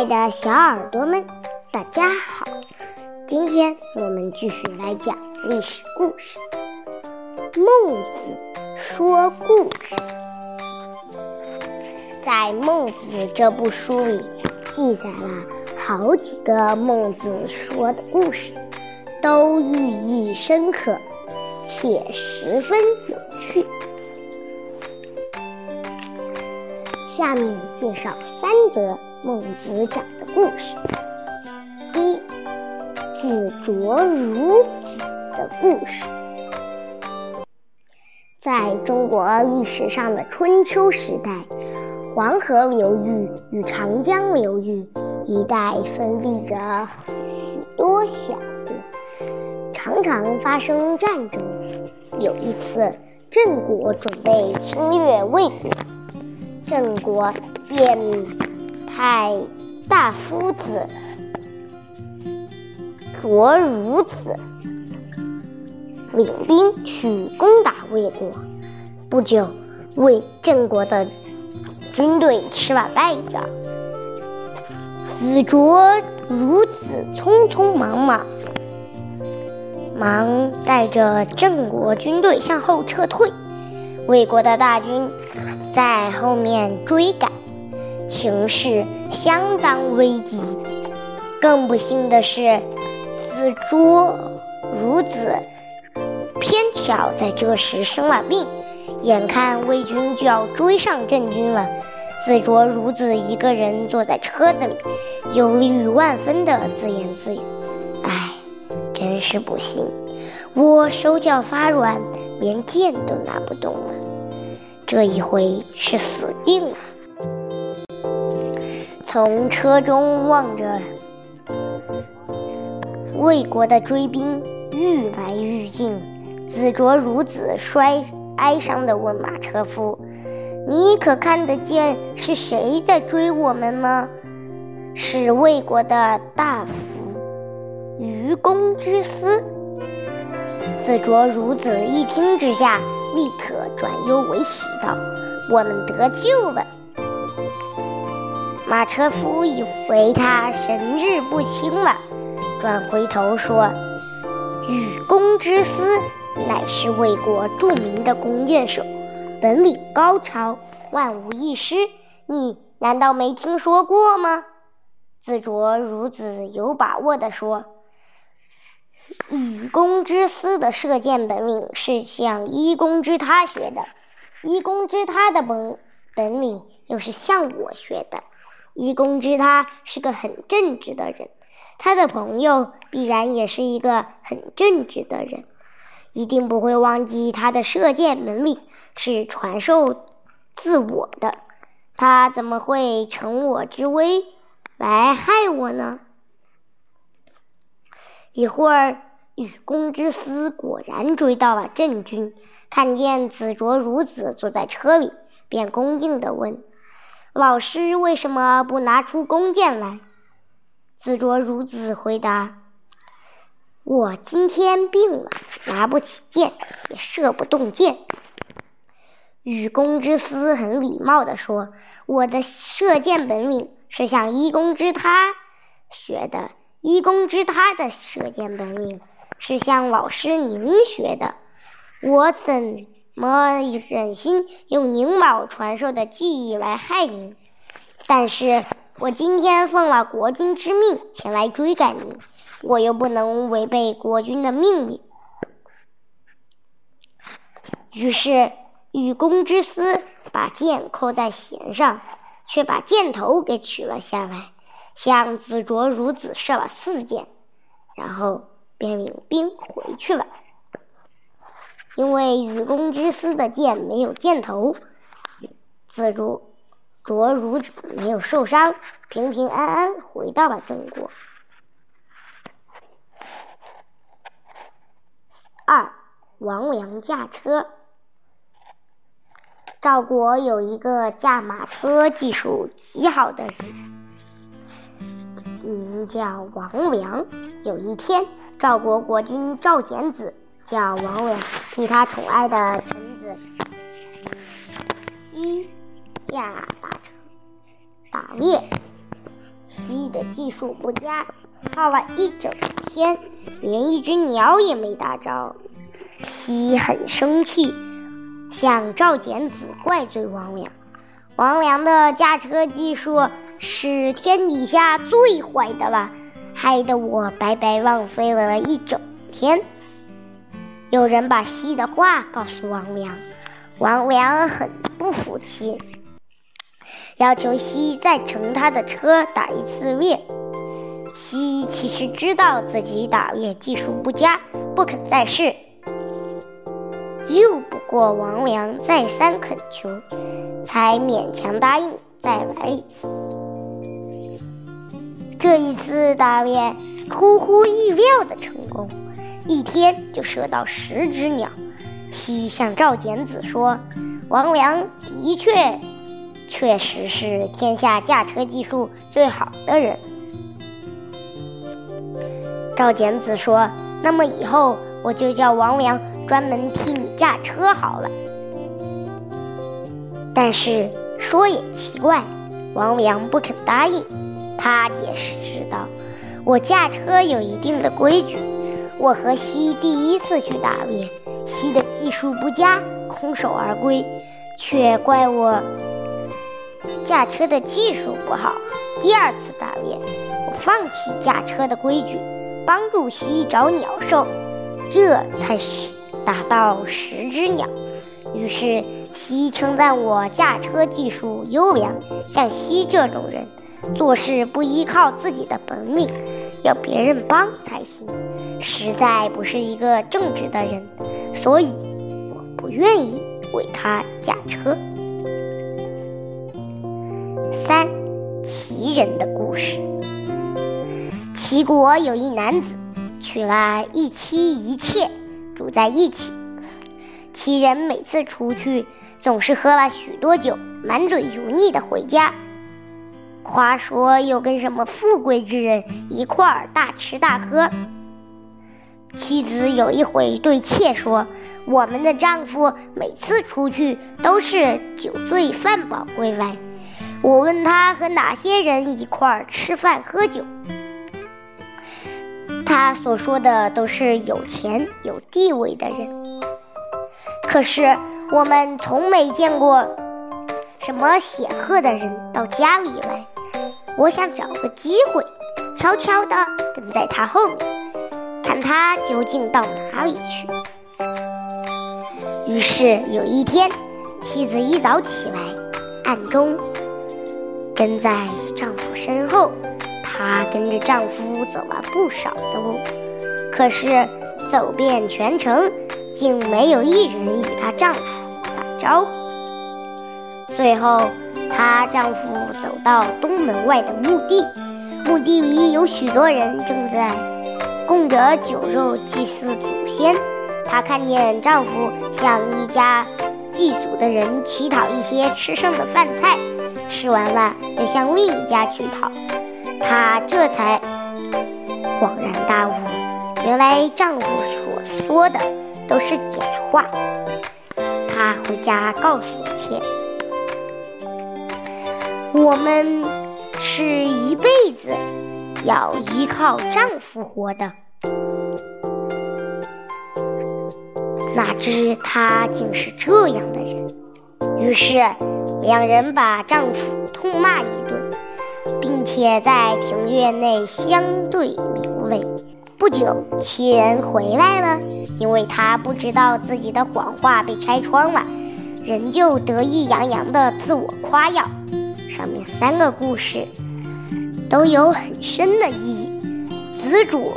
爱的小耳朵们，大家好！今天我们继续来讲历史故事。孟子说故事，在《孟子》这部书里，记载了好几个孟子说的故事，都寓意深刻，且十分有趣。下面介绍三则孟子讲的故事。一，子卓孺子的故事。在中国历史上的春秋时代，黄河流域与长江流域一带分立着许多小国，常常发生战争。有一次，郑国准备侵略魏国。郑国便派大夫子卓孺子领兵去攻打魏国。不久，魏郑国的军队吃完败仗，子卓孺子匆匆忙忙忙带着郑国军队向后撤退。魏国的大军。在后面追赶，情势相当危急。更不幸的是，子卓孺子偏巧在这时生了病，眼看魏军就要追上郑军了，子卓孺子一个人坐在车子里，忧虑万分的自言自语：“唉，真是不幸，我手脚发软，连剑都拿不动了。”这一回是死定了。从车中望着魏国的追兵愈来愈近，子卓孺子衰哀伤地问马车夫：“你可看得见是谁在追我们吗？”“是魏国的大夫愚公之私。”子卓孺子一听之下。立刻转忧为喜道：“我们得救了。”马车夫以为他神志不清了，转回头说：“禹公之思乃是魏国著名的弓箭手，本领高超，万无一失。你难道没听说过吗？”子卓孺子有把握地说。禹公之思的射箭本领是向一公之他学的，一公之他的本本领又是向我学的。一公知他是个很正直的人，他的朋友必然也是一个很正直的人，一定不会忘记他的射箭本领是传授自我的。他怎么会乘我之危来害我呢？一会儿，禹公之私果然追到了郑军，看见子卓孺子坐在车里，便恭敬地问：“老师为什么不拿出弓箭来？”子卓孺子回答：“我今天病了，拿不起箭，也射不动箭。”愚公之思很礼貌地说：“我的射箭本领是向一公之他学的。”一公之他的射箭本领是向老师您学的，我怎么忍心用宁老传授的技艺来害您？但是我今天奉了国君之命前来追赶您，我又不能违背国君的命令。于是，愚公之思把剑扣在弦上，却把箭头给取了下来。向子卓孺子射了四箭，然后便领兵回去了。因为愚公之私的箭没有箭头，子如卓如子没有受伤，平平安安回到了郑国。二，王良驾车。赵国有一个驾马车技术极好的人。名叫王良。有一天，赵国国君赵简子叫王良替他宠爱的臣子西驾马车打猎。蜥的技术不佳，耗了一整天，连一只鸟也没打着。蜥很生气，向赵简子怪罪王良。王良的驾车技术是天底下最坏的了，害得我白白浪费了一整天。有人把蜥的话告诉王良，王良很不服气，要求蜥再乘他的车打一次猎。蜥其实知道自己打猎技术不佳，不肯再试。又不过王良再三恳求，才勉强答应再玩一次。这一次打猎出乎意料的成功。一天就射到十只鸟。西向赵简子说：“王良的确，确实是天下驾车技术最好的人。”赵简子说：“那么以后我就叫王良专门替你驾车好了。”但是说也奇怪，王良不肯答应。他解释道，我驾车有一定的规矩。我和西第一次去打猎，西的技术不佳，空手而归，却怪我驾车的技术不好。第二次打猎，我放弃驾车的规矩，帮助西找鸟兽，这才是打到十只鸟。于是西称赞我驾车技术优良。像西这种人，做事不依靠自己的本领。要别人帮才行，实在不是一个正直的人，所以我不愿意为他驾车。三，齐人的故事。齐国有一男子，娶了一妻一妾，住在一起。齐人每次出去，总是喝了许多酒，满嘴油腻的回家。夸说又跟什么富贵之人一块儿大吃大喝。妻子有一回对妾说：“我们的丈夫每次出去都是酒醉饭饱归来。”我问他和哪些人一块儿吃饭喝酒，他所说的都是有钱有地位的人。可是我们从没见过。什么显赫的人到家里来？我想找个机会，悄悄地跟在他后面，看他究竟到哪里去。于是有一天，妻子一早起来，暗中跟在丈夫身后。她跟着丈夫走了不少的路，可是走遍全城，竟没有一人与她丈夫打招呼。最后，她丈夫走到东门外的墓地，墓地里有许多人正在供着酒肉祭祀祖先。她看见丈夫向一家祭祖的人乞讨一些吃剩的饭菜，吃完了又向另一家去讨，她这才恍然大悟，原来丈夫所说的都是假话。她回家告诉妾。我们是一辈子要依靠丈夫活的，哪知他竟是这样的人。于是两人把丈夫痛骂一顿，并且在庭院内相对流泪。不久，妻人回来了，因为他不知道自己的谎话被拆穿了，仍旧得意洋洋地自我夸耀。上面三个故事都有很深的意义。子主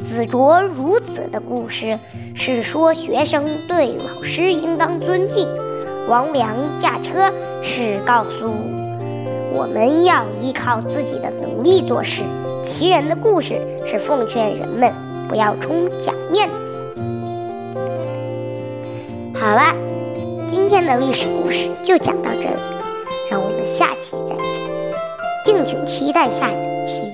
子卓孺子的故事是说学生对老师应当尊敬。王良驾车是告诉我们要依靠自己的能力做事。其人的故事是奉劝人们不要充假面子。好了，今天的历史故事就讲到这里。下期再见，敬请期待下期《》。